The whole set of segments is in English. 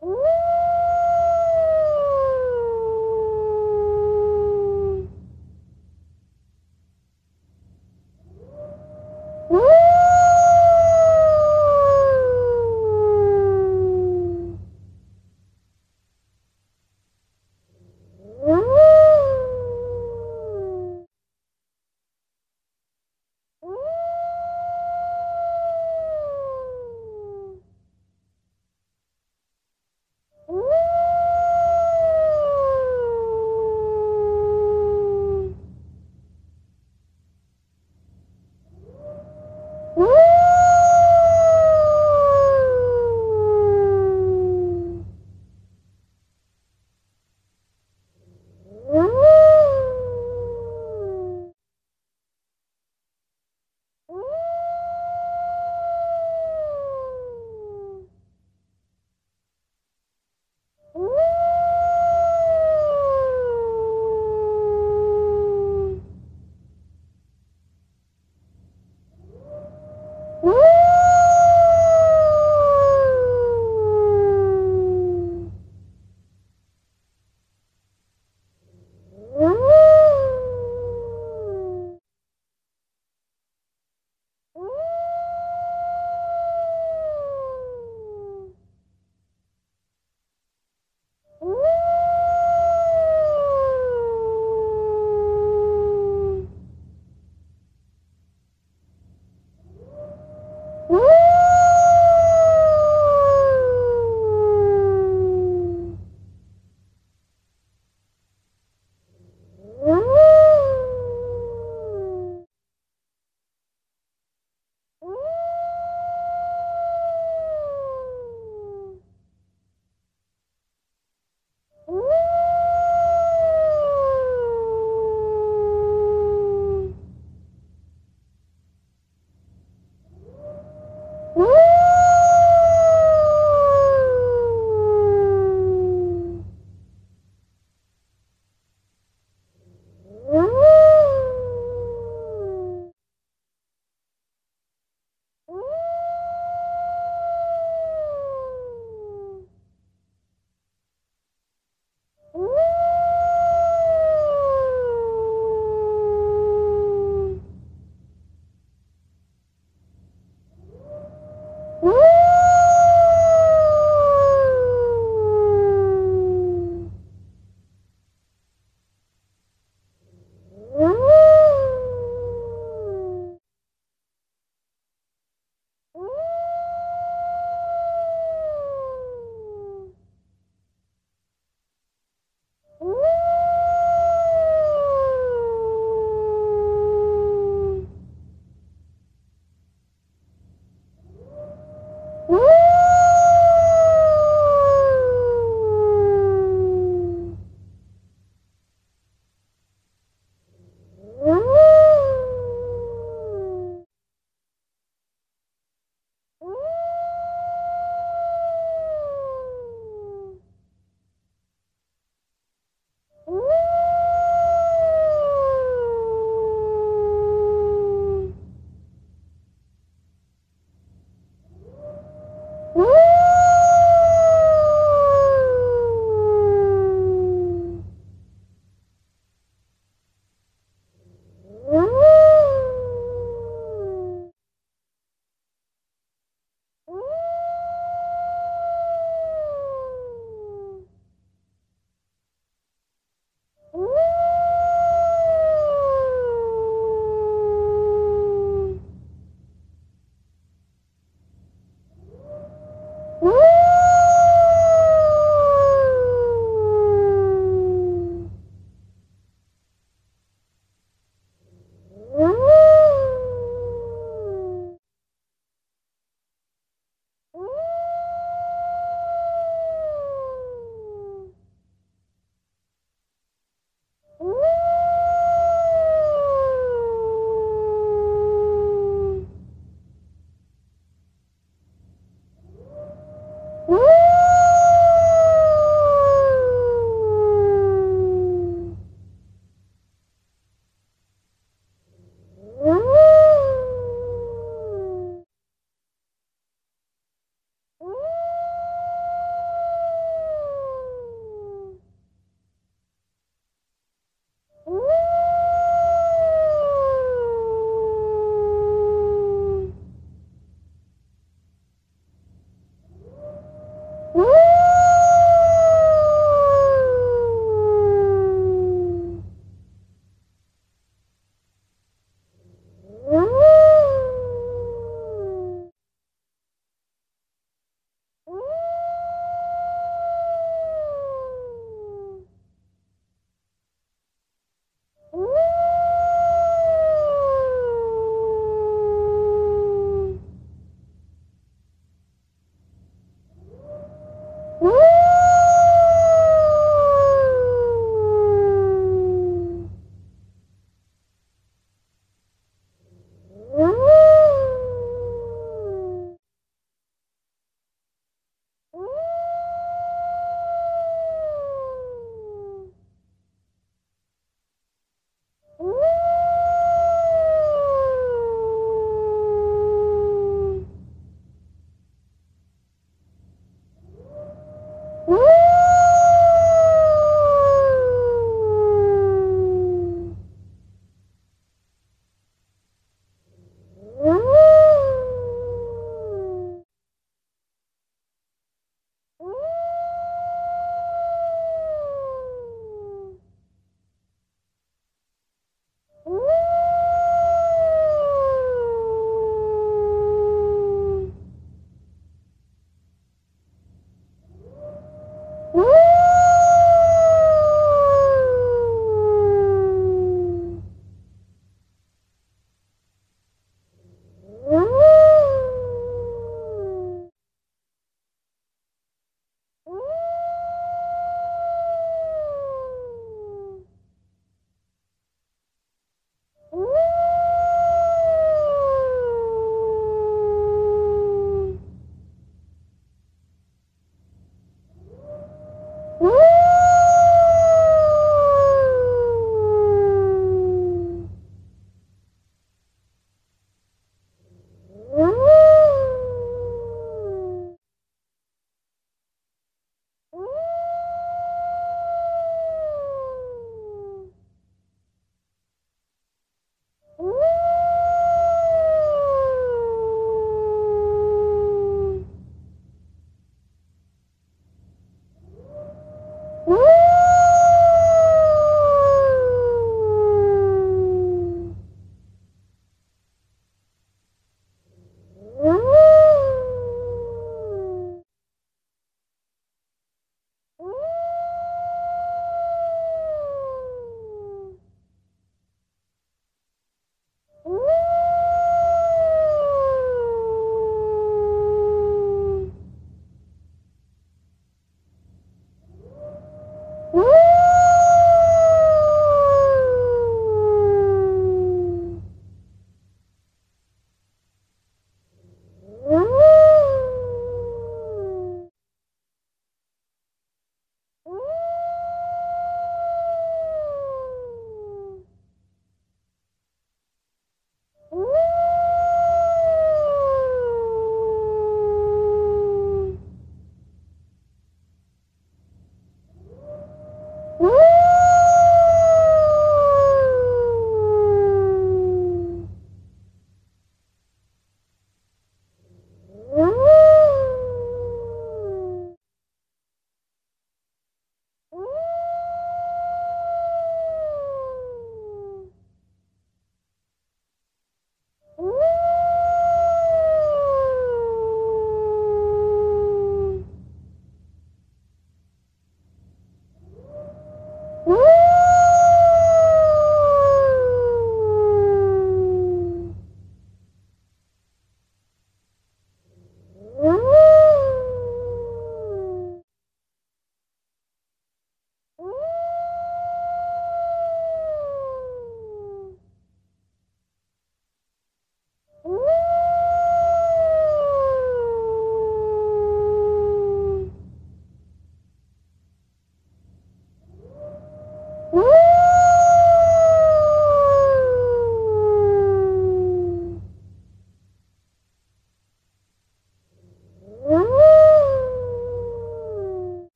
Woo!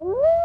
Woo!